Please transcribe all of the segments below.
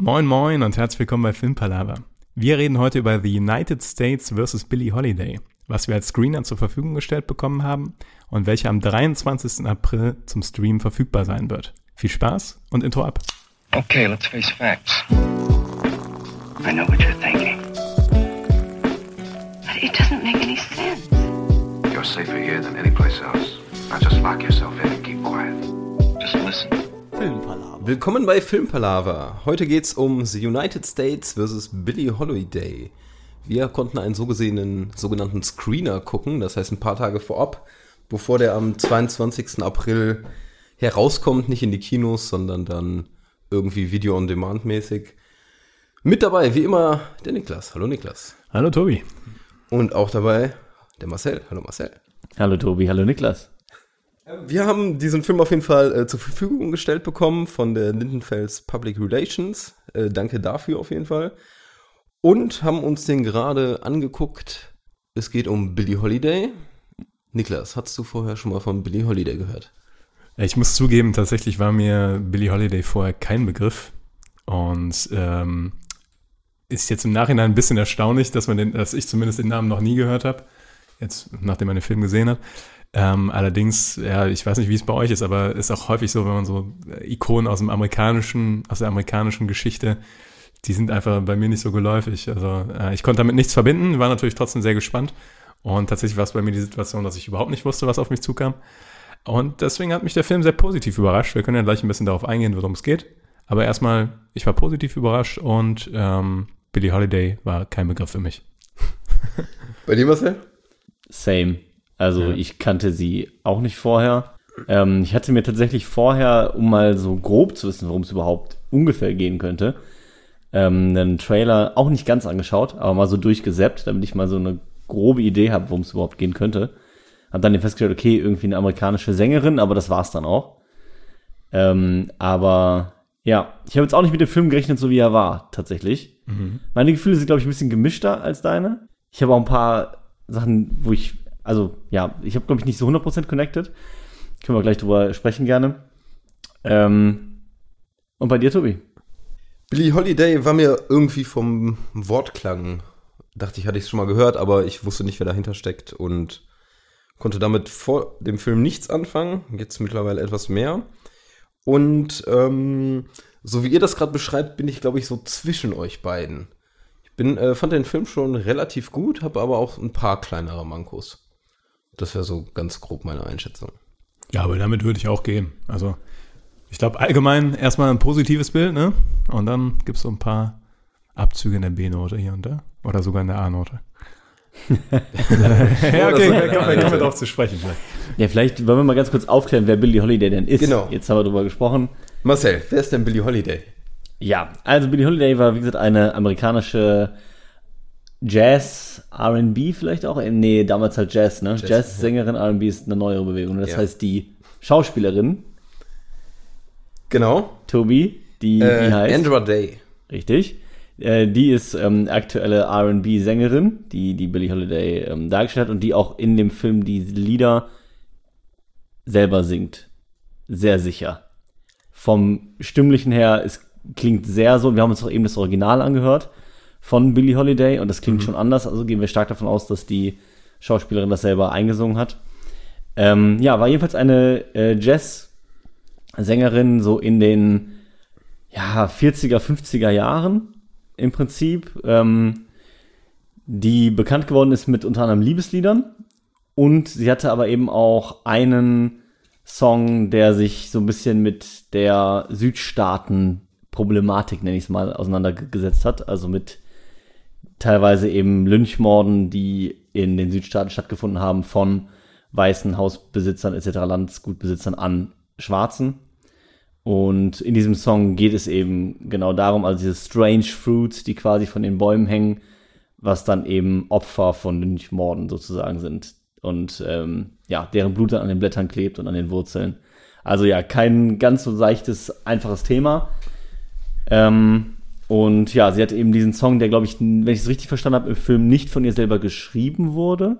Moin Moin und herzlich willkommen bei Filmpalava. Wir reden heute über The United States vs. Billie Holiday, was wir als Screener zur Verfügung gestellt bekommen haben und welcher am 23. April zum Stream verfügbar sein wird. Viel Spaß und Intro ab. Okay, let's face facts. I know what you're thinking. But it doesn't make any sense. You're safer here than any place else. Now just lock yourself in and keep quiet. Just listen. Willkommen bei Filmpalava. Heute geht's um The United States vs. Billie Holiday. Wir konnten einen so gesehenen sogenannten Screener gucken, das heißt ein paar Tage vorab, bevor der am 22. April herauskommt, nicht in die Kinos, sondern dann irgendwie Video on Demand mäßig. Mit dabei, wie immer, der Niklas. Hallo Niklas. Hallo Tobi. Und auch dabei der Marcel. Hallo Marcel. Hallo Tobi, hallo Niklas. Wir haben diesen Film auf jeden Fall äh, zur Verfügung gestellt bekommen von der Lindenfels Public Relations. Äh, danke dafür auf jeden Fall. Und haben uns den gerade angeguckt. Es geht um Billie Holiday. Niklas, hast du vorher schon mal von Billie Holiday gehört? Ich muss zugeben, tatsächlich war mir Billie Holiday vorher kein Begriff. Und ähm, ist jetzt im Nachhinein ein bisschen erstaunlich, dass man den, dass ich zumindest den Namen noch nie gehört habe. Jetzt, nachdem man den Film gesehen hat. Ähm, allerdings, ja, ich weiß nicht, wie es bei euch ist, aber ist auch häufig so, wenn man so Ikonen aus dem amerikanischen, aus der amerikanischen Geschichte, die sind einfach bei mir nicht so geläufig. Also äh, ich konnte damit nichts verbinden, war natürlich trotzdem sehr gespannt. Und tatsächlich war es bei mir die Situation, dass ich überhaupt nicht wusste, was auf mich zukam. Und deswegen hat mich der Film sehr positiv überrascht. Wir können ja gleich ein bisschen darauf eingehen, worum es geht. Aber erstmal, ich war positiv überrascht und ähm, Billie Holiday war kein Begriff für mich. Bei dir, Marcel? Same. Also Ja. ich kannte sie auch nicht vorher. Ähm, ich hatte mir tatsächlich vorher, um mal so grob zu wissen, worum es überhaupt ungefähr gehen könnte, ähm, einen Trailer auch nicht ganz angeschaut, aber mal so durchgesäppt, damit ich mal so eine grobe Idee habe, worum es überhaupt gehen könnte. Hab dann festgestellt, okay, irgendwie eine amerikanische Sängerin, aber das war's dann auch. Ähm, aber ja, ich habe jetzt auch nicht mit dem Film gerechnet, so wie er war, tatsächlich. Meine Gefühle sind, glaube ich, ein bisschen gemischter als deine. Ich habe auch ein paar Sachen, wo ich, also ja, ich habe, glaube ich, nicht so 100% connected. Können wir gleich drüber sprechen gerne. Ähm, und bei dir, Tobi? Billie Holiday war mir irgendwie vom Wortklang, dachte ich, hatte ich es schon mal gehört, aber ich wusste nicht, wer dahinter steckt und konnte damit vor dem Film nichts anfangen. Jetzt mittlerweile etwas mehr. Und ähm, so wie ihr das gerade beschreibt, bin ich, glaube ich, so zwischen euch beiden. Ich bin, äh, fand den Film schon relativ gut, habe aber auch ein paar kleinere Mankos. Das wäre so ganz grob meine Einschätzung. Ja, aber damit würde ich auch gehen. Also, ich glaube allgemein erstmal ein positives Bild, ne? Und dann gibt es so ein paar Abzüge in der B-Note hier und da. Oder sogar in der A-Note. ja, okay, da kommen, wir- drauf zu sprechen. Vielleicht. Ja, vielleicht wollen wir mal ganz kurz aufklären, wer Billie Holiday denn ist. Genau. Jetzt haben wir drüber gesprochen. Marcel, wer ist denn Billie Holiday? Ja, also Billie Holiday war, wie gesagt, eine amerikanische Jazz, R&B vielleicht auch? Äh, Nee, damals halt Jazz, ne? Jazz-Sängerin, R&B ist eine neuere Bewegung. Das Ja. heißt, die Schauspielerin, Genau. Tobi, die, Äh, die heißt, Andra Day. richtig, äh, die ist ähm, aktuelle R&B-Sängerin, die die Billie Holiday ähm, dargestellt hat und die auch in dem Film die Lieder selber singt. Sehr sicher. Vom Stimmlichen her, es klingt sehr so, wir haben uns auch eben das Original angehört von Billie Holiday und das klingt schon anders, also gehen wir stark davon aus, dass die Schauspielerin das selber eingesungen hat. Ähm, ja, war jedenfalls eine äh, Jazz-Sängerin so in den ja, 40er, 50er Jahren im Prinzip, ähm, die bekannt geworden ist mit unter anderem Liebesliedern und sie hatte aber eben auch einen Song, der sich so ein bisschen mit der Südstaaten-Problematik, nenne ich es mal, auseinandergesetzt hat. Also mit teilweise eben Lynchmorden, die in den Südstaaten stattgefunden haben von weißen Hausbesitzern etc., Landsgutbesitzern an Schwarzen. Und in diesem Song geht es eben genau darum, also diese Strange Fruits, die quasi von den Bäumen hängen, was dann eben Opfer von Lynchmorden sozusagen sind. Und ähm, ja, deren Blut dann an den Blättern klebt und an den Wurzeln. Also ja, kein ganz so seichtes, einfaches Thema. Ähm, und ja, sie hat eben diesen Song, der, glaube ich, wenn ich es richtig verstanden habe, im Film nicht von ihr selber geschrieben wurde.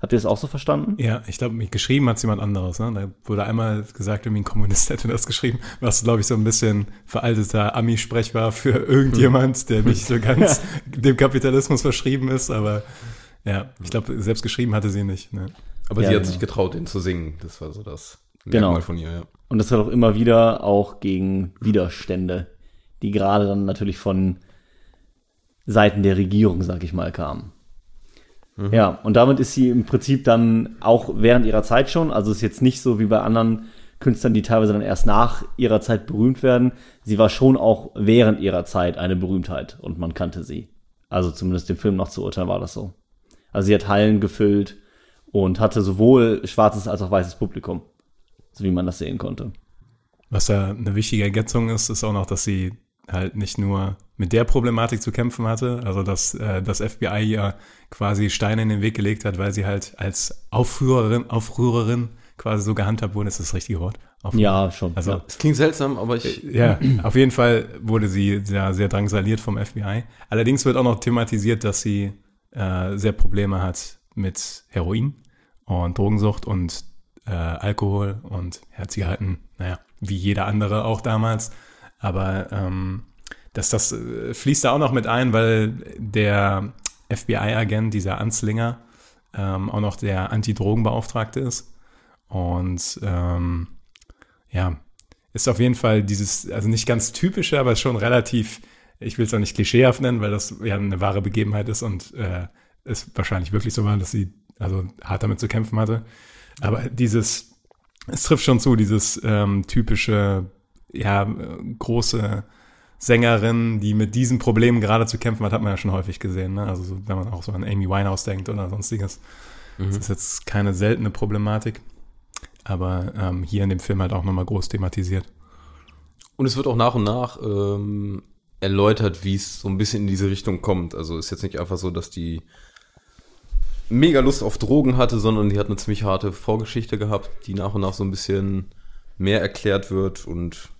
Habt ihr es auch so verstanden? Ja, ich glaube, geschrieben hat es jemand anderes. Ne? Da wurde einmal gesagt, irgendwie ein Kommunist hätte das geschrieben, was, glaube ich, so ein bisschen veralteter Ami-Sprech war für irgendjemand, der nicht so ganz dem Kapitalismus verschrieben ist. Aber ja, ich glaube, selbst geschrieben hatte sie nicht. Ne? Aber Ja, sie hat genau. sich getraut, den zu singen. Das war so das Genau. Merkmal von ihr, ja. Und das hat auch immer wieder auch gegen Widerstände, die gerade dann natürlich von Seiten der Regierung, sag ich mal, kamen. Ja, und damit ist sie im Prinzip dann auch während ihrer Zeit schon, also ist jetzt nicht so wie bei anderen Künstlern, die teilweise dann erst nach ihrer Zeit berühmt werden. Sie war schon auch während ihrer Zeit eine Berühmtheit und man kannte sie. Also zumindest dem Film noch zu urteilen war das so. Also sie hat Hallen gefüllt und hatte sowohl schwarzes als auch weißes Publikum, so wie man das sehen konnte. Was da eine wichtige Ergänzung ist, ist auch noch, dass sie halt nicht nur mit der Problematik zu kämpfen hatte, also dass äh, das FBI ihr quasi Steine in den Weg gelegt hat, weil sie halt als Aufrührerin, Aufrührerin quasi so gehandhabt wurde, ist das, das richtige Wort? Aufrührer. Ja, schon. Also ja. Es klingt seltsam, aber ich. Ja, auf jeden Fall wurde sie sehr, sehr drangsaliert vom FBI. Allerdings wird auch noch thematisiert, dass sie äh, sehr Probleme hat mit Heroin und Drogensucht und äh, Alkohol und ja, Zigaretten, naja, wie jeder andere auch damals. Aber ähm, dass das äh, fließt da auch noch mit ein, weil der FBI-Agent, dieser Anslinger, ähm, auch noch der Antidrogenbeauftragte ist. Und ähm, ja, ist auf jeden Fall dieses, also nicht ganz typische, aber schon relativ, ich will es auch nicht klischeehaft nennen, weil das ja eine wahre Begebenheit ist und äh, es wahrscheinlich wirklich so war, dass sie also hart damit zu kämpfen hatte. Aber dieses, es trifft schon zu, dieses ähm, typische, ja, äh, große Sängerin, die mit diesen Problemen gerade zu kämpfen hat, hat man ja schon häufig gesehen. Ne? Also so, wenn man auch so an Amy Winehouse denkt oder sonstiges. Das ist jetzt keine seltene Problematik, aber ähm, hier in dem Film halt auch nochmal groß thematisiert. Und es wird auch nach und nach ähm, erläutert, wie es so ein bisschen in diese Richtung kommt. Also ist jetzt nicht einfach so, dass die mega Lust auf Drogen hatte, sondern die hat eine ziemlich harte Vorgeschichte gehabt, die nach und nach so ein bisschen mehr erklärt wird. Und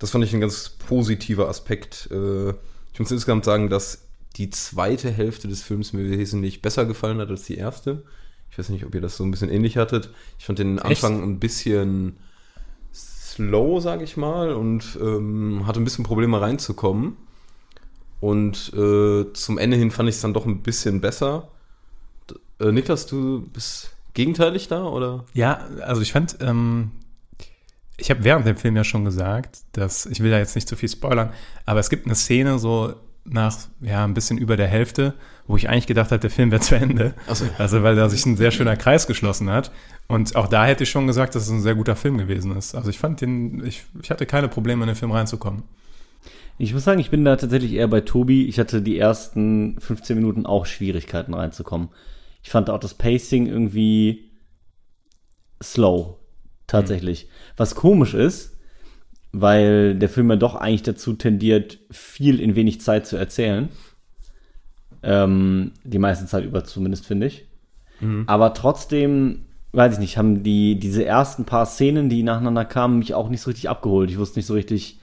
das fand ich ein ganz positiver Aspekt. Äh, ich muss insgesamt sagen, dass die zweite Hälfte des Films mir wesentlich besser gefallen hat als die erste. Ich weiß nicht, ob ihr das so ein bisschen ähnlich hattet. Ich fand den Anfang ein bisschen slow, sag ich mal, und ähm, hatte ein bisschen Probleme reinzukommen. Und äh, zum Ende hin fand ich es dann doch ein bisschen besser. D äh, Niklas, du bist gegenteilig da, oder? Ja, also ich fand, ähm, ich habe während dem Film ja schon gesagt, dass, ich will da jetzt nicht zu viel spoilern, aber es gibt eine Szene so nach, ja, ein bisschen über der Hälfte, wo ich eigentlich gedacht habe, der Film wäre zu Ende. So. Also, weil da sich ein sehr schöner Kreis geschlossen hat. Und auch da hätte ich schon gesagt, dass es ein sehr guter Film gewesen ist. Also ich fand den, ich, ich hatte keine Probleme, in den Film reinzukommen. Ich muss sagen, ich bin da tatsächlich eher bei Tobi. Ich hatte die ersten 15 Minuten auch Schwierigkeiten reinzukommen. Ich fand auch das Pacing irgendwie slow, tatsächlich. Was komisch ist, weil der Film ja doch eigentlich dazu tendiert, viel in wenig Zeit zu erzählen. Ähm, die meiste Zeit über zumindest, finde ich. Aber trotzdem, weiß ich nicht, haben die, diese ersten paar Szenen, die nacheinander kamen, mich auch nicht so richtig abgeholt. Ich wusste nicht so richtig,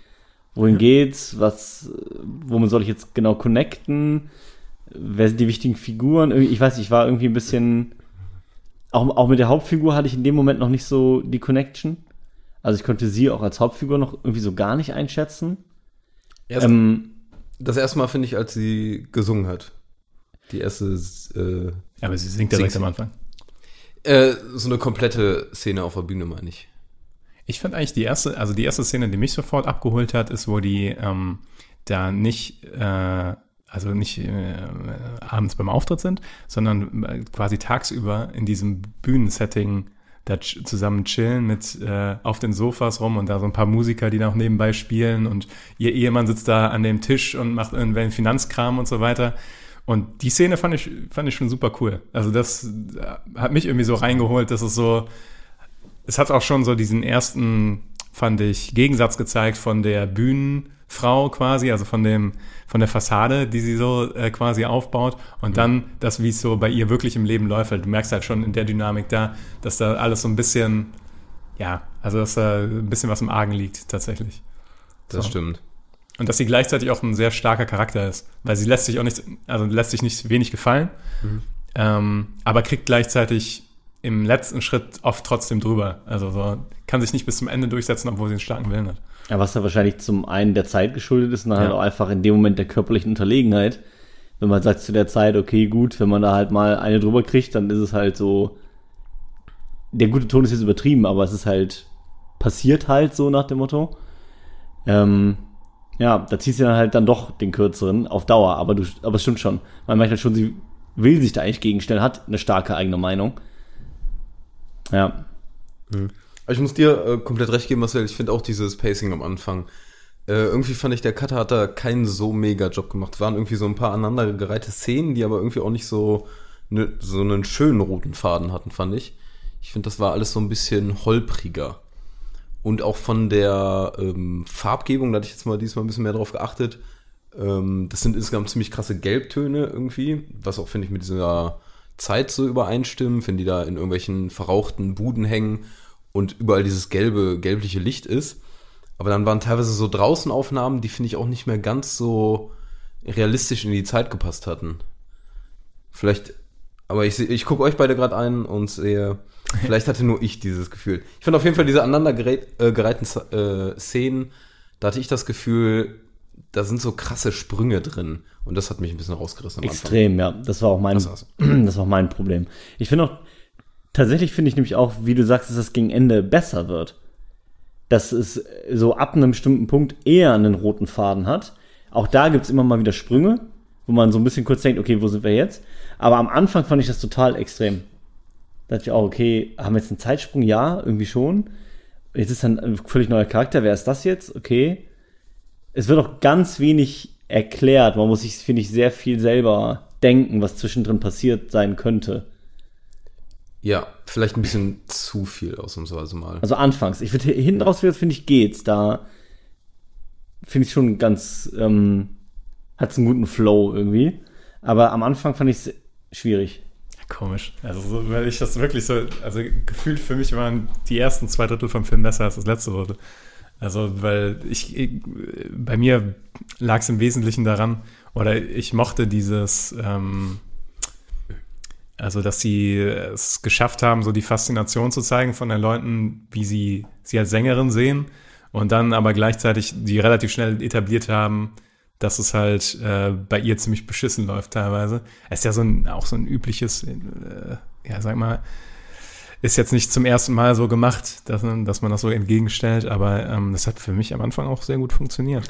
wohin geht's, was, womit soll ich jetzt genau connecten, wer sind die wichtigen Figuren, ich weiß ich war irgendwie ein bisschen, auch, auch mit der Hauptfigur hatte ich in dem Moment noch nicht so die Connection. Also ich konnte sie auch als Hauptfigur noch irgendwie so gar nicht einschätzen. Erst, Ähm, das erste Mal finde ich, als sie gesungen hat. Die erste, äh, Ja, aber sie singt direkt am. Anfang. äh, so eine komplette Szene auf der Bühne, meine ich. Ich fand eigentlich die erste, also die erste Szene, die mich sofort abgeholt hat, ist, wo die ähm, da nicht, äh, also nicht äh, abends beim Auftritt sind, sondern äh, quasi tagsüber in diesem Bühnensetting da zusammen chillen mit äh, auf den Sofas rum und da so ein paar Musiker, die da auch nebenbei spielen und ihr Ehemann sitzt da an dem Tisch und macht irgendwelchen Finanzkram und so weiter. Und die Szene fand ich, fand ich schon super cool. Also das äh, hat mich irgendwie so reingeholt, dass es so, es hat auch schon so diesen ersten, fand ich, Gegensatz gezeigt von der Bühnenfrau quasi, also von dem, von der Fassade, die sie so äh, quasi aufbaut und dann das, wie es so bei ihr wirklich im Leben läuft. Du merkst halt schon in der Dynamik da, dass da alles so ein bisschen, ja, also dass da ein bisschen was im Argen liegt tatsächlich. Das So. stimmt. Und dass sie gleichzeitig auch ein sehr starker Charakter ist, weil sie lässt sich auch nicht, also lässt sich nicht wenig gefallen. ähm, aber kriegt gleichzeitig im letzten Schritt oft trotzdem drüber. Also so, kann sich nicht bis zum Ende durchsetzen, obwohl sie einen starken Willen hat. Ja, was da wahrscheinlich zum einen der Zeit geschuldet ist und dann Ja. halt auch einfach in dem Moment der körperlichen Unterlegenheit. Wenn man sagt zu der Zeit, okay, gut, wenn man da halt mal eine drüber kriegt, dann ist es halt so, der gute Ton ist jetzt übertrieben, aber es ist halt, passiert halt so nach dem Motto. Ähm, ja, da zieht sie dann halt dann doch den kürzeren auf Dauer, aber du, aber es stimmt schon. Man merkt halt schon, sie will sich da eigentlich gegenstellen, hat eine starke eigene Meinung. Ja, Aber ich muss dir äh, komplett recht geben, Marcel. Ich finde auch dieses Pacing am Anfang. Äh, irgendwie fand ich, der Cutter hat da keinen so mega Job gemacht. Es waren irgendwie so ein paar aneinandergereihte Szenen, die aber irgendwie auch nicht so, ne, so einen schönen roten Faden hatten, fand ich. Ich finde, das war alles so ein bisschen holpriger. Und auch von der ähm, Farbgebung, da hatte ich jetzt mal diesmal ein bisschen mehr drauf geachtet. Ähm, das sind insgesamt ziemlich krasse Gelbtöne irgendwie, was auch, finde ich, mit dieser Zeit so übereinstimmen, wenn die da in irgendwelchen verrauchten Buden hängen und überall dieses gelbe, gelbliche Licht ist. Aber dann waren teilweise so draußen Aufnahmen, die finde ich auch nicht mehr ganz so realistisch in die Zeit gepasst hatten. Vielleicht, aber ich, ich gucke euch beide gerade ein und sehe, vielleicht hatte nur ich dieses Gefühl. Ich fand auf jeden Fall diese aneinandergereihten äh, äh, Szenen, da hatte ich das Gefühl, da sind so krasse Sprünge drin. Und das hat mich ein bisschen rausgerissen. Extrem, ja. Das war auch mein, Das das war auch mein Problem. Ich finde auch, tatsächlich finde ich nämlich auch, wie du sagst, dass es gegen Ende besser wird. Dass es so ab einem bestimmten Punkt eher einen roten Faden hat. Auch da gibt's immer mal wieder Sprünge, wo man so ein bisschen kurz denkt, okay, wo sind wir jetzt? Aber am Anfang fand ich das total extrem. Da dachte ich auch, okay, haben wir jetzt einen Zeitsprung? Ja, irgendwie schon. Jetzt ist dann ein völlig neuer Charakter. Wer ist das jetzt? Okay. Es wird auch ganz wenig erklärt. Man muss sich, finde ich, sehr viel selber denken, was zwischendrin passiert sein könnte. Ja, vielleicht ein bisschen zu viel ausnahmsweise mal. Also anfangs. Ich finde, hinten raus, finde ich, geht's. Da finde ich schon ganz, ähm, hat's einen guten Flow irgendwie. Aber am Anfang fand ich es schwierig. Komisch. Also, so, weil ich das wirklich so, also gefühlt für mich waren die ersten zwei Drittel vom Film besser als das letzte Drittel. Also, weil ich, ich bei mir lag es im Wesentlichen daran, oder ich mochte dieses, ähm, also, dass sie es geschafft haben, so die Faszination zu zeigen von den Leuten, wie sie sie als Sängerin sehen und dann aber gleichzeitig die relativ schnell etabliert haben, dass es halt äh, bei ihr ziemlich beschissen läuft teilweise. Ist ja so ein, auch so ein übliches, äh, ja, sag mal, ist jetzt nicht zum ersten Mal so gemacht, dass, man- dass man das so entgegenstellt, aber ähm, das hat für mich am Anfang auch sehr gut funktioniert.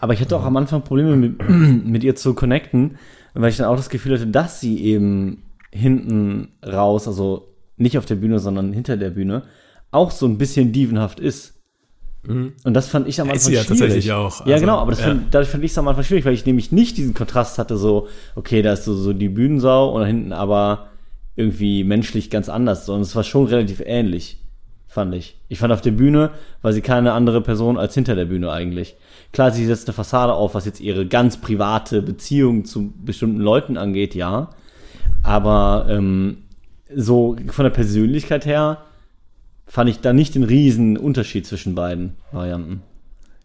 Aber ich hatte auch am Anfang Probleme mit, mit ihr zu connecten, weil ich dann auch das Gefühl hatte, dass sie eben hinten raus, also nicht auf der Bühne, sondern hinter der Bühne, auch so ein bisschen dievenhaft ist. Und das fand ich am Ja, Anfang ist ja schwierig. tatsächlich auch. ja, Also, genau, aber das ja. fand, dadurch fand ich es am Anfang schwierig, weil ich nämlich nicht diesen Kontrast hatte, so, okay, da ist so, so die Bühnensau und da hinten aber irgendwie menschlich ganz anders, sondern es war schon relativ ähnlich, fand ich. Ich fand auf der Bühne war sie keine andere Person als hinter der Bühne eigentlich. Klar, sie setzt eine Fassade auf, was jetzt ihre ganz private Beziehung zu bestimmten Leuten angeht, ja. Aber ähm, so von der Persönlichkeit her fand ich da nicht den riesen Unterschied zwischen beiden Varianten.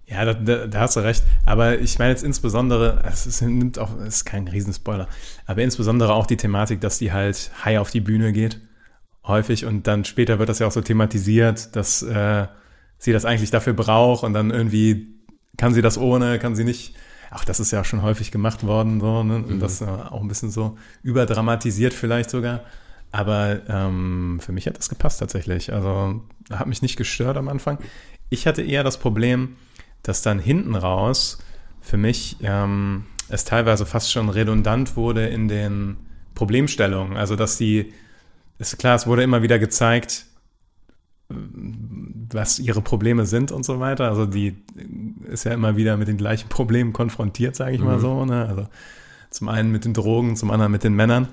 Ja, da, da, da hast du recht. Aber ich meine jetzt insbesondere, es ist, nimmt auch, es ist kein Riesenspoiler, aber insbesondere auch die Thematik, dass die halt high auf die Bühne geht, häufig. Und dann später wird das ja auch so thematisiert, dass äh, sie das eigentlich dafür braucht und dann irgendwie kann sie das ohne, kann sie nicht. Auch das ist ja schon häufig gemacht worden, so, ne? Und das äh, auch ein bisschen so überdramatisiert vielleicht sogar. Aber ähm, für mich hat das gepasst tatsächlich. Also hat mich nicht gestört am Anfang. Ich hatte eher das Problem, dass dann hinten raus für mich ähm, es teilweise fast schon redundant wurde in den Problemstellungen. Also dass die, ist klar, es wurde immer wieder gezeigt, was ihre Probleme sind und so weiter. Also die ist ja immer wieder mit den gleichen Problemen konfrontiert, sage ich mal so. Ne? Also zum einen mit den Drogen, zum anderen mit den Männern.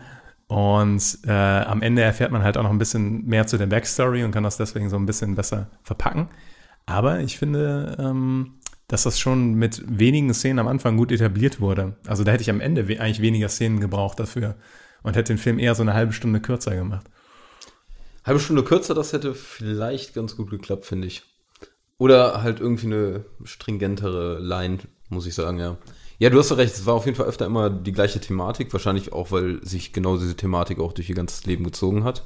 Und äh, am Ende erfährt man halt auch noch ein bisschen mehr zu der Backstory und kann das deswegen so ein bisschen besser verpacken. Aber ich finde, ähm, dass das schon mit wenigen Szenen am Anfang gut etabliert wurde. Also da hätte ich am Ende we eigentlich weniger Szenen gebraucht dafür und hätte den Film eher so eine halbe Stunde kürzer gemacht. Halbe Stunde kürzer, das hätte vielleicht ganz gut geklappt, finde ich. Oder halt irgendwie eine stringentere Line, muss ich sagen, ja. Ja, du hast recht, es war auf jeden Fall öfter immer die gleiche Thematik, wahrscheinlich auch, weil sich genau diese Thematik auch durch ihr ganzes Leben gezogen hat.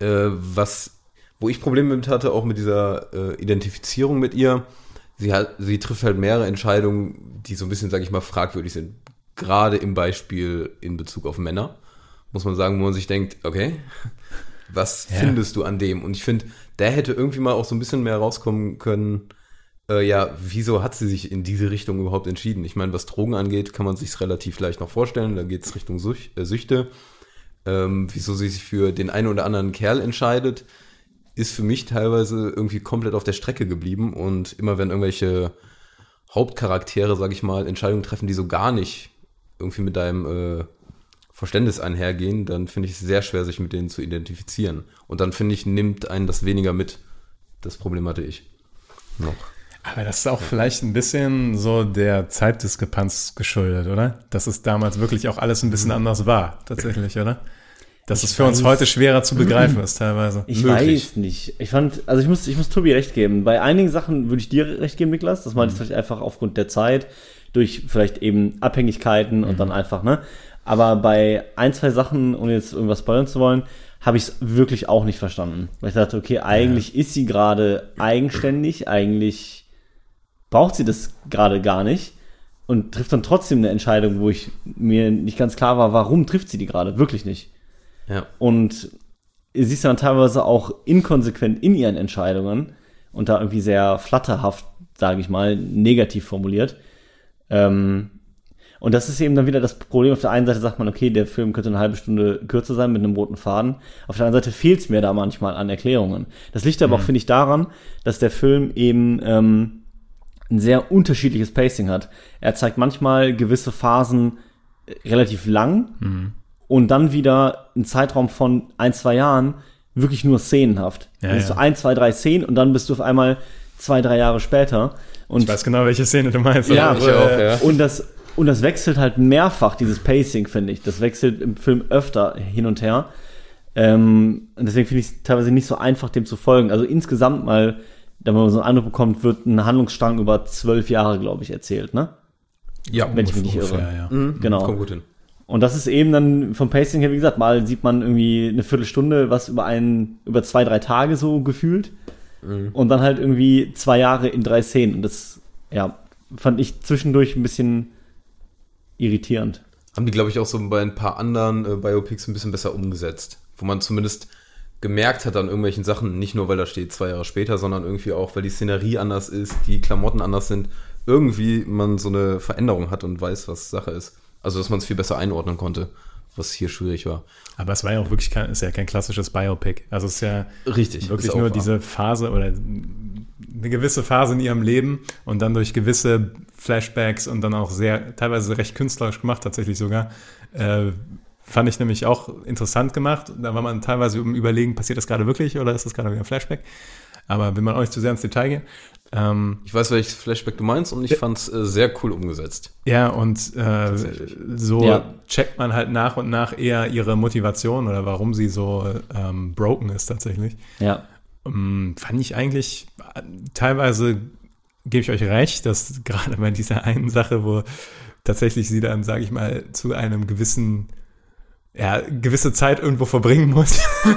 Äh, was, wo ich Probleme mit hatte, auch mit dieser äh, Identifizierung mit ihr, sie hat, sie trifft halt mehrere Entscheidungen, die so ein bisschen, sag ich mal, fragwürdig sind. Gerade im Beispiel in Bezug auf Männer, muss man sagen, wo man sich denkt, okay, was Ja. findest du an dem? Und ich finde, der hätte irgendwie mal auch so ein bisschen mehr rauskommen können, äh, ja, wieso hat sie sich in diese Richtung überhaupt entschieden? Ich meine, was Drogen angeht, kann man sich relativ leicht noch vorstellen. Da geht es Richtung Süch äh, Süchte. Ähm, wieso sie sich für den einen oder anderen Kerl entscheidet, ist für mich teilweise irgendwie komplett auf der Strecke geblieben. Und immer wenn irgendwelche Hauptcharaktere, sag ich mal, Entscheidungen treffen, die so gar nicht irgendwie mit deinem äh, Verständnis einhergehen, dann finde ich es sehr schwer, sich mit denen zu identifizieren. Und dann finde ich, nimmt einen das weniger mit. Das Problem hatte ich noch. Aber das ist auch vielleicht ein bisschen so der Zeitdiskrepanz geschuldet, oder? Dass es damals wirklich auch alles ein bisschen anders war, tatsächlich, oder? Dass es für uns weiß- heute schwerer zu begreifen ist, teilweise. Ich Möglich. weiß nicht. Ich fand, also ich muss, ich muss Tobi recht geben. Bei einigen Sachen würde ich dir recht geben, Niklas. Das meinte ich vielleicht einfach aufgrund der Zeit, durch vielleicht eben Abhängigkeiten und dann einfach, ne? Aber bei ein, zwei Sachen, ohne jetzt irgendwas spoilern zu wollen, habe ich es wirklich auch nicht verstanden. Weil ich dachte, okay, eigentlich ist sie gerade eigenständig, eigentlich braucht sie das gerade gar nicht und trifft dann trotzdem eine Entscheidung, wo ich mir nicht ganz klar war, warum trifft sie die gerade? Wirklich nicht. Ja. Und sie ist dann teilweise auch inkonsequent in ihren Entscheidungen und da irgendwie sehr flatterhaft, sage ich mal, negativ formuliert. Ähm, und das ist eben dann wieder das Problem. Auf der einen Seite sagt man, okay, der Film könnte eine halbe Stunde kürzer sein mit einem roten Faden. Auf der anderen Seite fehlt es mir da manchmal an Erklärungen. Das liegt aber auch, finde ich, daran, dass der Film eben ähm, ein sehr unterschiedliches Pacing hat. Er zeigt manchmal gewisse Phasen äh, relativ lang und dann wieder einen Zeitraum von ein, zwei Jahren wirklich nur szenenhaft. Ja, dann hast ja. du ein, zwei, drei Szenen und dann bist du auf einmal zwei, drei Jahre später. Und Ich weiß genau, welche Szene du meinst. ja, ich auch, ja. und das und das wechselt halt mehrfach dieses Pacing finde ich. Das wechselt im Film öfter hin und her. Ähm, und deswegen finde ich es teilweise nicht so einfach, dem zu folgen. Also insgesamt mal, wenn man so einen Eindruck bekommt, wird ein Handlungsstrang über zwölf Jahre, glaube ich, erzählt, ne? Ja, Wenn ich mich nicht irre. ja. Mhm. Genau. Kommt gut hin. Und das ist eben dann vom Pacing her, wie gesagt, mal sieht man irgendwie eine Viertelstunde, was über einen, über zwei, drei Tage so gefühlt. Und dann halt irgendwie zwei Jahre in drei Szenen. Und das, ja, fand ich zwischendurch ein bisschen irritierend. Haben die, glaube ich, auch so bei ein paar anderen äh, Biopics ein bisschen besser umgesetzt. Wo man zumindest gemerkt hat an irgendwelchen Sachen, nicht nur weil da steht zwei Jahre später, sondern irgendwie auch, weil die Szenerie anders ist, die Klamotten anders sind, irgendwie man so eine Veränderung hat und weiß, was Sache ist. Also, dass man es viel besser einordnen konnte, was hier schwierig war. Aber es war ja auch wirklich kein, ist ja kein klassisches Biopic. Also es ist ja Richtig. wirklich ist nur wahr. diese Phase oder eine gewisse Phase in ihrem Leben und dann durch gewisse Flashbacks und dann auch sehr, teilweise recht künstlerisch gemacht, tatsächlich sogar. Äh, fand ich nämlich auch interessant gemacht. Da war man teilweise im Überlegen, passiert das gerade wirklich oder ist das gerade wieder ein Flashback? Aber will man auch nicht zu sehr ins Detail gehen. Ähm, Ich weiß, welches Flashback du meinst und ich fand es äh, sehr cool umgesetzt. Ja, und äh, so Ja. checkt man halt nach und nach eher ihre Motivation oder warum sie so ähm, broken ist tatsächlich. Ja. Ähm, fand ich eigentlich teilweise, gebe ich euch recht, dass gerade bei dieser einen Sache, wo tatsächlich sie dann, sage ich mal, zu einem gewissen ja, gewisse Zeit irgendwo verbringen muss. und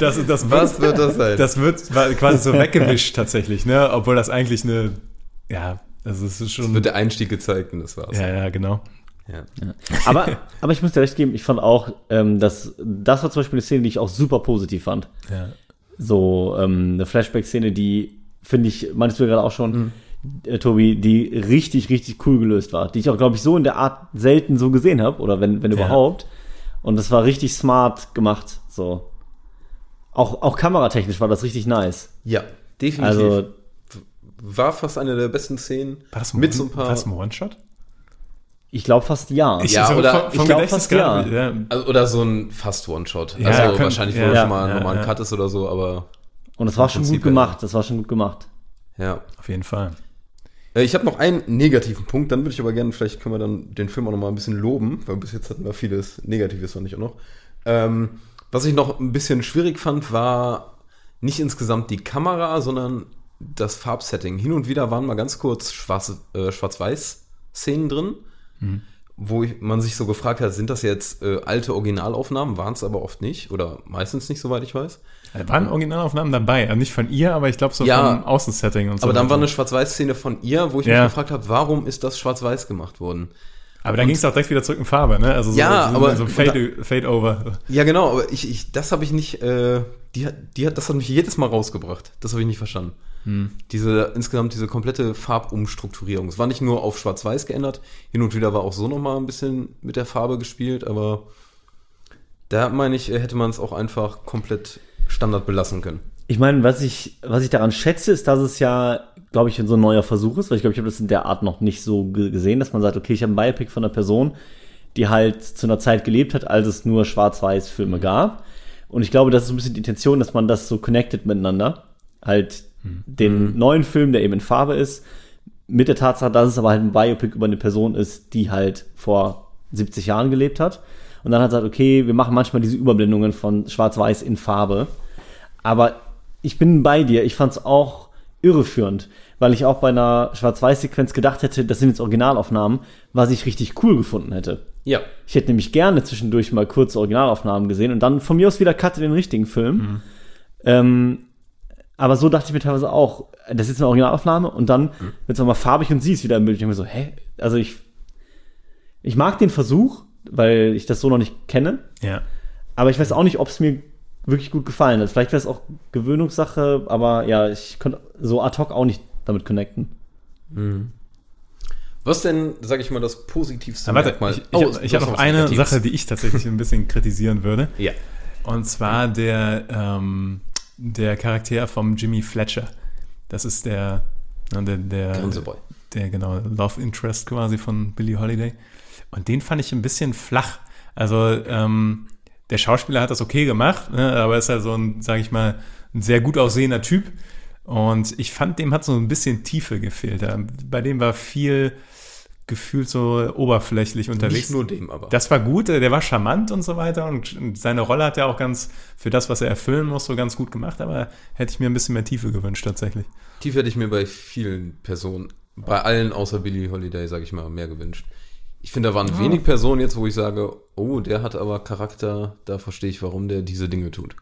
das, das Was wird das sein? das wird quasi so weggewischt tatsächlich, ne? Obwohl das eigentlich eine, ja, also es ist schon. wird der Einstieg gezeigt und das war's. ja, ja, genau. Ja. Aber, aber ich muss dir recht geben, ich fand auch, ähm, dass das war zum Beispiel eine Szene, die ich auch super positiv fand. Ja. So ähm, eine Flashback-Szene, die finde ich, meinst du ja gerade auch schon, äh, Tobi, die richtig, richtig cool gelöst war. Die ich auch, glaube ich, so in der Art selten so gesehen habe oder wenn, wenn Ja. überhaupt. Und das war richtig smart gemacht. So. Auch, auch kameratechnisch war das richtig nice. ja, definitiv. Also, war fast eine der besten Szenen. War das ein, mit so ein war paar. das ein One-Shot? Ich glaube fast ja. Ja, so oder- vom- ich vom glaub Gedächtnis fast ja. ja. Also, oder so ein fast One-Shot. Ja, also könnte- wahrscheinlich, wo ja, schon mal ja, ein normaler ja. Cut ist oder so, aber Und das war schon Prinzip, gut gemacht. Das war schon gut gemacht. ja. Auf jeden Fall. Äh, Ich habe noch einen negativen Punkt, dann würde ich aber gerne, vielleicht können wir dann den Film auch noch mal ein bisschen loben, weil bis jetzt hatten wir vieles Negatives, fand ich auch noch. Ähm, was ich noch ein bisschen schwierig fand, war nicht insgesamt die Kamera, sondern das Farbsetting. Hin und wieder waren mal ganz kurz schwarze, äh, Schwarz-Weiß-Szenen drin, wo ich, man sich so gefragt hat, sind das jetzt äh, alte Originalaufnahmen? Waren es aber oft nicht oder meistens nicht, soweit ich weiß. Da waren Originalaufnahmen dabei, also nicht von ihr, aber ich glaube so Ja. vom Außensetting und so. Aber dann war eine Schwarz-Weiß-Szene von ihr, wo ich Ja. mich gefragt habe, warum ist das Schwarz-Weiß gemacht worden? aber dann ging es auch direkt wieder zurück in Farbe, ne? Also so, Ja, so, aber- so Fade, Fade over. Ja, genau, aber ich, ich das habe ich nicht, äh, die, die hat, das hat mich jedes Mal rausgebracht. Das habe ich nicht verstanden. Diese, insgesamt diese komplette Farbumstrukturierung. Es war nicht nur auf Schwarz-Weiß geändert, hin und wieder war auch so nochmal ein bisschen mit der Farbe gespielt, aber da meine ich, hätte man es auch einfach komplett Standard belassen können. Ich meine, was ich, was ich daran schätze, ist, dass es ja, glaube ich, so ein neuer Versuch ist, weil ich glaube, ich habe das in der Art noch nicht so ge- gesehen, dass man sagt, okay, ich habe ein Biopic von einer Person, die halt zu einer Zeit gelebt hat, als es nur Schwarz-Weiß-Filme gab. Und ich glaube, das ist so ein bisschen die Intention, dass man das so connected miteinander. Halt den neuen Film, der eben in Farbe ist, mit der Tatsache, dass es aber halt ein Biopic über eine Person ist, die halt vor 70 Jahren gelebt hat. Und dann hat gesagt, okay, wir machen manchmal diese Überblendungen von Schwarz-Weiß in Farbe. Aber ich bin bei dir. Ich fand es auch irreführend, weil ich auch bei einer Schwarz-Weiß-Sequenz gedacht hätte, das sind jetzt Originalaufnahmen, was ich richtig cool gefunden hätte. Ja. Ich hätte nämlich gerne zwischendurch mal kurze Originalaufnahmen gesehen und dann von mir aus wieder cutte den richtigen Film. Ähm, aber so dachte ich mir teilweise auch, das ist eine Originalaufnahme und dann wird es nochmal farbig und sie ist wieder im Bild. Ich denke mir so, hä? Also ich, ich mag den Versuch, weil ich das so noch nicht kenne. Ja. Aber ich weiß auch nicht, ob es mir wirklich gut gefallen hat. Vielleicht wäre es auch Gewöhnungssache, aber ja, ich konnte so ad hoc auch nicht damit connecten. Was denn, sag ich mal, das positivste Aber warte, Merkmal? ich, ich, Oh, hab- ich habe noch eine Negatives. Sache, die ich tatsächlich ein bisschen kritisieren würde. Ja. Und zwar der, ähm, der Charakter vom Jimmy Fletcher. Das ist der, na, der, der, Grinseboy. der genau Love Interest quasi von Billie Holiday. Und den fand ich ein bisschen flach. Also ähm, der Schauspieler hat das okay gemacht, ne, aber ist ja so ein, sage ich mal, ein sehr gut aussehender Typ. Und ich fand, dem hat so ein bisschen Tiefe gefehlt. Bei dem war viel gefühlt so oberflächlich unterwegs. Nicht nur dem, aber. Das war gut, äh, der war charmant und so weiter und seine Rolle hat er auch ganz, für das, was er erfüllen muss, so ganz gut gemacht, aber hätte ich mir ein bisschen mehr Tiefe gewünscht tatsächlich. Tief hätte ich mir bei vielen Personen, bei allen außer Billie Holiday, sage ich mal, mehr gewünscht. Ich finde, da waren wenig Personen jetzt, wo ich sage, oh, der hat aber Charakter, da verstehe ich, warum der diese Dinge tut.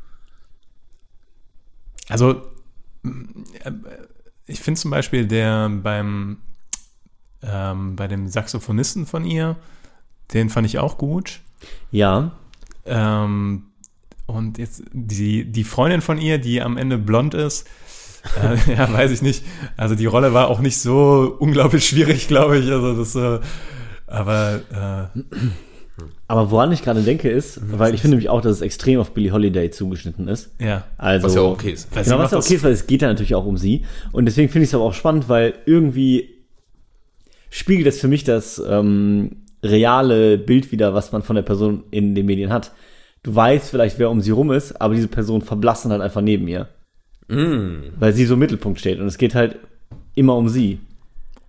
Also, äh, ich finde zum Beispiel der beim, ähm, bei dem Saxophonisten von ihr, den fand ich auch gut. Ja, Ähm, und jetzt die, die Freundin von ihr, die am Ende blond ist, äh, ja, weiß ich nicht. Also die Rolle war auch nicht so unglaublich schwierig, glaube ich. Also das, äh, aber äh, aber woran ich gerade denke ist, weil ich finde nämlich auch, dass es extrem auf Billie Holiday zugeschnitten ist. ja. Also, Was ja auch okay ist. Genau, was ja okay ist, weil es geht ja natürlich auch um sie. Und deswegen finde ich es aber auch spannend, weil irgendwie spiegelt das für mich das ähm, reale Bild wieder, was man von der Person in den Medien hat. Du weißt vielleicht, wer um sie rum ist, aber diese Person verblassen halt einfach neben ihr. Weil sie so im Mittelpunkt steht. Und es geht halt immer um sie.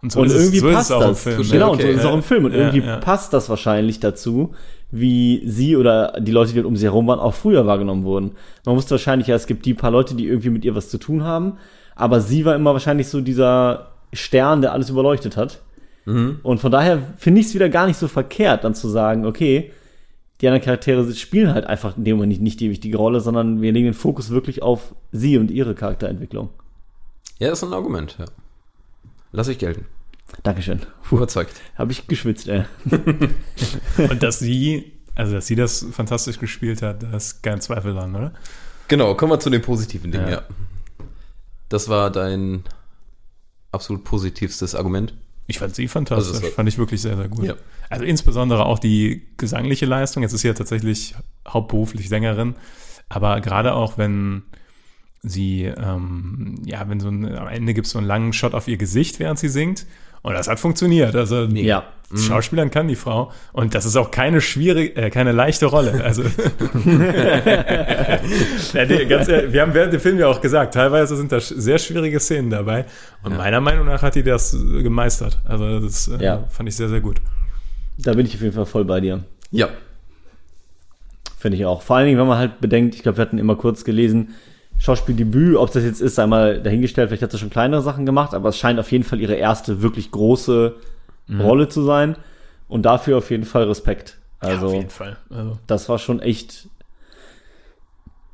Und, so und ist es- irgendwie so passt es auch im das. Film, genau, ja. und so okay. ist es auch im Film. Und Ja, irgendwie ja. passt das wahrscheinlich dazu, wie sie oder die Leute, die um sie herum waren, auch früher wahrgenommen wurden. Man wusste wahrscheinlich, ja, es gibt die paar Leute, die irgendwie mit ihr was zu tun haben, aber sie war immer wahrscheinlich so dieser Stern, der alles überleuchtet hat. Und von daher finde ich es wieder gar nicht so verkehrt, dann zu sagen, okay, die anderen Charaktere spielen halt einfach in dem Moment nicht, nicht die wichtige Rolle, sondern wir legen den Fokus wirklich auf sie und ihre Charakterentwicklung. Ja, ist ein Argument, ja. Lass ich gelten. Dankeschön. Überzeugt. Habe ich geschwitzt, ey. Und dass sie, also dass sie das fantastisch gespielt hat, da ist kein Zweifel dran, oder? Genau, kommen wir zu den positiven Dingen, Ja. ja. Das war dein absolut positivstes Argument. Ich fand sie fantastisch, Also es war- fand ich wirklich sehr, sehr gut. Ja. Also insbesondere auch die gesangliche Leistung. Jetzt ist sie ja tatsächlich hauptberuflich Sängerin, aber gerade auch wenn sie, ähm, ja, wenn so ein, am Ende gibt es so einen langen Shot auf ihr Gesicht, während sie singt. Und das hat funktioniert. Also Ja. Schauspielern kann die Frau. Und das ist auch keine schwierige, äh, keine leichte Rolle. Also ja, nee, ganz ehrlich, wir haben während dem Film ja auch gesagt, teilweise sind da sehr schwierige Szenen dabei. Und meiner Meinung nach hat die das äh, gemeistert. Also das äh, Ja. fand ich sehr, sehr gut. Da bin ich auf jeden Fall voll bei dir. Ja. Finde ich auch. Vor allen Dingen, wenn man halt bedenkt, ich glaube, wir hatten immer kurz gelesen, Schauspieldebüt. Ob das jetzt ist, sei mal dahingestellt, vielleicht hat sie schon kleinere Sachen gemacht, aber es scheint auf jeden Fall ihre erste wirklich große Rolle zu sein. Und dafür auf jeden Fall Respekt. Also, auf jeden Fall. Also, das war schon echt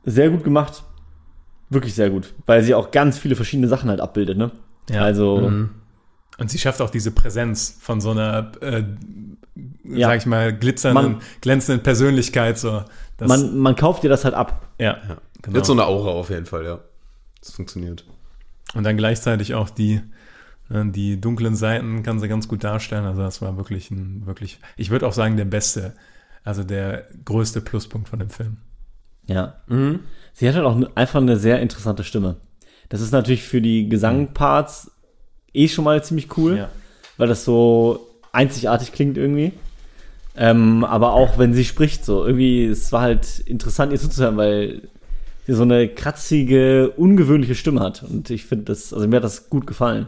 sehr gut gemacht. Wirklich sehr gut. Weil sie auch ganz viele verschiedene Sachen halt abbildet, ne? Ja. Also, und sie schafft auch diese Präsenz von so einer, äh, Ja. sag ich mal, glitzernden, Man- glänzenden Persönlichkeit. So. Das, man, man kauft dir das halt ab. ja, genau. Jetzt so eine Aura auf jeden Fall, ja. Das funktioniert. Und dann gleichzeitig auch die, äh, die dunklen Seiten kann sie ganz gut darstellen. Also das war wirklich ein, wirklich, ich würde auch sagen, der beste, also der größte Pluspunkt von dem Film. Ja. Sie hat halt auch einfach eine sehr interessante Stimme. Das ist natürlich für die Gesangparts eh schon mal ziemlich cool, Ja. weil das so einzigartig klingt irgendwie. Ähm, aber auch wenn sie spricht, so irgendwie, es war halt interessant, ihr zuzuhören, weil sie so eine kratzige, ungewöhnliche Stimme hat. Und ich finde das, also mir hat das gut gefallen.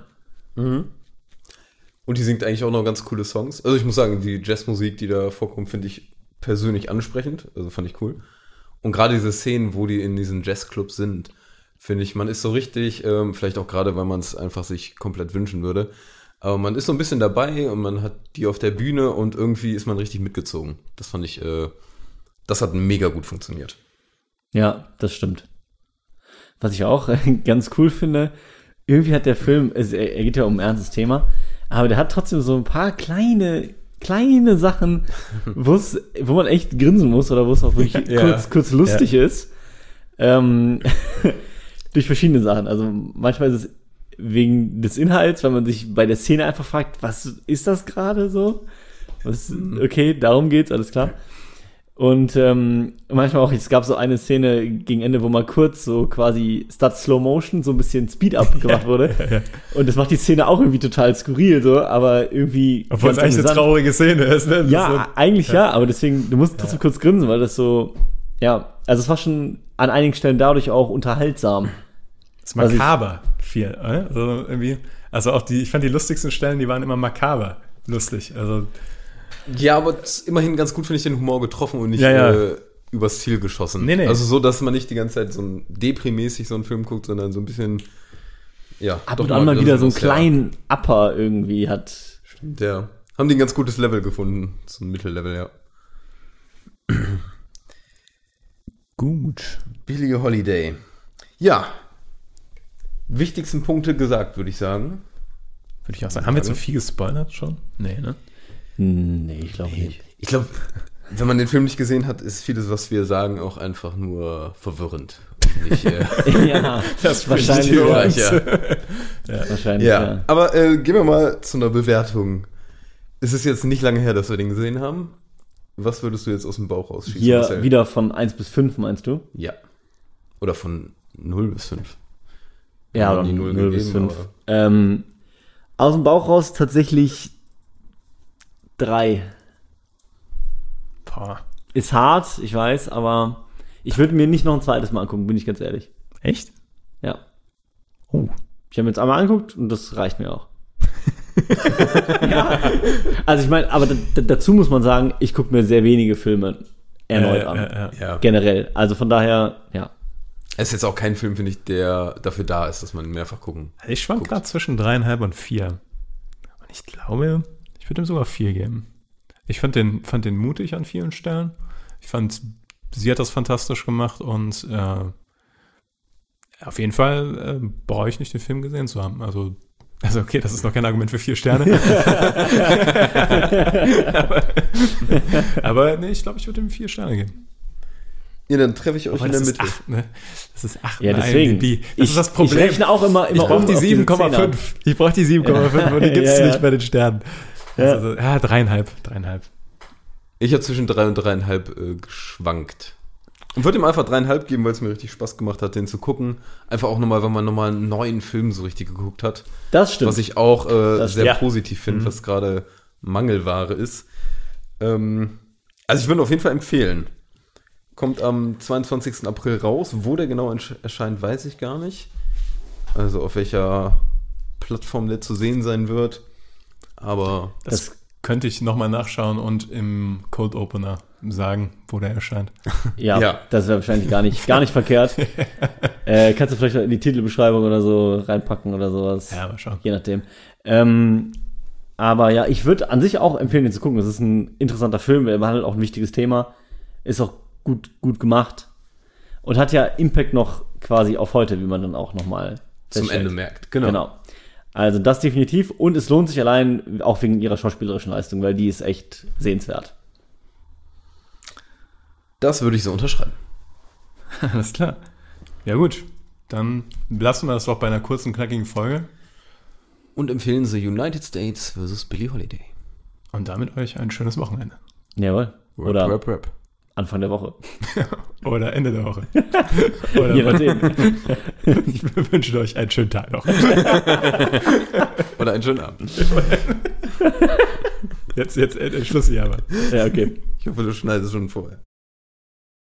Und die singt eigentlich auch noch ganz coole Songs. Also ich muss sagen, die Jazzmusik, die da vorkommt, finde ich persönlich ansprechend. Also fand ich cool. Und gerade diese Szenen, wo die in diesen Jazzclubs sind, finde ich, man ist so richtig, ähm, vielleicht auch gerade, weil man es einfach sich komplett wünschen würde. Aber man ist so ein bisschen dabei und man hat die auf der Bühne und irgendwie ist man richtig mitgezogen. Das fand ich, äh, das hat mega gut funktioniert. Ja, das stimmt. Was ich auch ganz cool finde, irgendwie hat der Film, es, er geht ja um ein ernstes Thema, aber der hat trotzdem so ein paar kleine, kleine Sachen, wo man echt grinsen muss oder wo es auch wirklich Ja. kurz, kurz lustig ist. Ähm, durch verschiedene Sachen. Also manchmal ist es wegen des Inhalts, weil man sich bei der Szene einfach fragt, was ist das gerade so? Was, okay, darum geht's, alles klar. Und ähm, manchmal auch, es gab so eine Szene gegen Ende, wo mal kurz so quasi statt Slow Motion so ein bisschen Speed Up gemacht wurde. Und das macht die Szene auch irgendwie total skurril, so, aber irgendwie. Obwohl es eigentlich eine traurige Szene ist. Ne? Das Ja, ist eigentlich ja. aber deswegen, du musst trotzdem kurz grinsen, weil das so, ja, also es war schon an einigen Stellen dadurch auch unterhaltsam. Das ist makaber viel. äh? Also irgendwie, also auch die, ich fand die lustigsten Stellen, die waren immer makaber lustig. Also Ja, aber immerhin ganz gut, finde ich, den Humor getroffen und nicht Ja, ja. Äh, übers Ziel geschossen. Nee, nee. Also so, dass man nicht die ganze Zeit so ein Depri-mäßig so einen Film guckt, sondern so ein bisschen, ja. Ab doch und an mal wieder so einen ja. kleinen Upper irgendwie hat. Der haben die ein ganz gutes Level gefunden. So ein Mittellevel, ja. gut. Billie Holiday. Ja. Wichtigsten Punkte gesagt, würde ich sagen. Würde ich auch sagen. Haben wir zu viel gespoilert schon? Nee, ne? Nee, ich glaube nicht. Ich glaube, wenn man den Film nicht gesehen hat, ist vieles, was wir sagen, auch einfach nur verwirrend. Nicht, äh, ja, Das wahrscheinlich. Ja. ja. Wahrscheinlich, ja. ja. Aber äh, gehen wir mal zu einer Bewertung. Es ist jetzt nicht lange her, dass wir den gesehen haben. Was würdest du jetzt aus dem Bauch rausschießen? Hier Marcel? wieder von 1 bis 5, meinst du? Ja. Oder von 0 bis 5. Ja, oder die 0, null bis gegeben, 5. aber- Ähm, aus dem Bauch raus tatsächlich 3. Boah. Ist hart, ich weiß, aber ich würde mir nicht noch ein zweites Mal angucken, bin ich ganz ehrlich. Echt? Ja. Oh. Ich habe mir jetzt einmal angeguckt und das reicht mir auch. ja. Also ich meine, aber da, da, dazu muss man sagen, ich gucke mir sehr wenige Filme erneut Äh, an. äh, äh. Ja. Generell. Also von daher, ja. Es ist jetzt auch kein Film, finde ich, der dafür da ist, dass man ihn mehrfach gucken. Also ich schwank gerade zwischen dreieinhalb und vier. Und ich glaube, ich würde ihm sogar vier geben. Ich fand den, fand den mutig an vielen Stellen. Ich fand, sie hat das fantastisch gemacht und äh, auf jeden Fall äh, brauche ich nicht den Film gesehen zu haben. Also, also okay, das ist noch kein Argument für vier Sterne. aber, aber nee, ich glaube, ich würde ihm vier Sterne geben. Ja, dann treffe ich euch Aber in der das Mitte. ist acht, ne? Das ist acht Ja, in deswegen. IMDb. Das ich, ist das Ich Problem. rechne auch immer, immer Ich brauche um die auf diese 7,5. Zehner. Ich brauche die 7,5 und die gibt es Ja, ja. nicht bei den Sternen. Ja. Also, ja, dreieinhalb, dreieinhalb. Ich habe zwischen drei und dreieinhalb äh, geschwankt. Und würde ihm einfach dreieinhalb geben, weil es mir richtig Spaß gemacht hat, den zu gucken. Einfach auch nochmal, wenn man nochmal einen neuen Film so richtig geguckt hat. Das stimmt. Was ich auch äh, sehr stimmt. positiv finde, was gerade Mangelware ist. Ähm, also ich würde auf jeden Fall empfehlen. Kommt am 22. April raus. Wo der genau erscheint, weiß ich gar nicht. Also auf welcher Plattform der zu sehen sein wird. Aber Das, könnte ich nochmal nachschauen und im Code Opener sagen, wo der erscheint. Ja, Ja. das wäre wahrscheinlich gar nicht, gar nicht verkehrt. äh, kannst du vielleicht in die Titelbeschreibung oder so reinpacken oder sowas. Ja, mal schauen. Je nachdem. Ähm, aber ja, ich würde an sich auch empfehlen, den zu gucken. Das ist ein interessanter Film, er behandelt auch ein wichtiges Thema. Ist auch gut, gut gemacht. Und hat ja Impact noch quasi auf heute, wie man dann auch nochmal Zum Ende merkt. Genau. Genau. Also das definitiv. Und es lohnt sich allein auch wegen ihrer schauspielerischen Leistung, weil die ist echt sehenswert. Das würde ich so unterschreiben. Alles klar. Ja gut, dann lassen wir das doch bei einer kurzen, knackigen Folge. Und empfehlen Sie United States vs. Billie Holiday. Und damit euch ein schönes Wochenende. Jawohl. Oder rap, rap. Anfang der Woche. Oder Ende der Woche. Oder Je nachdem. ich wünsche euch einen schönen Tag noch. Oder einen schönen Abend. Jetzt, jetzt äh, Schluss hier aber. ja, okay. Ich hoffe, du schneidest schon vorher.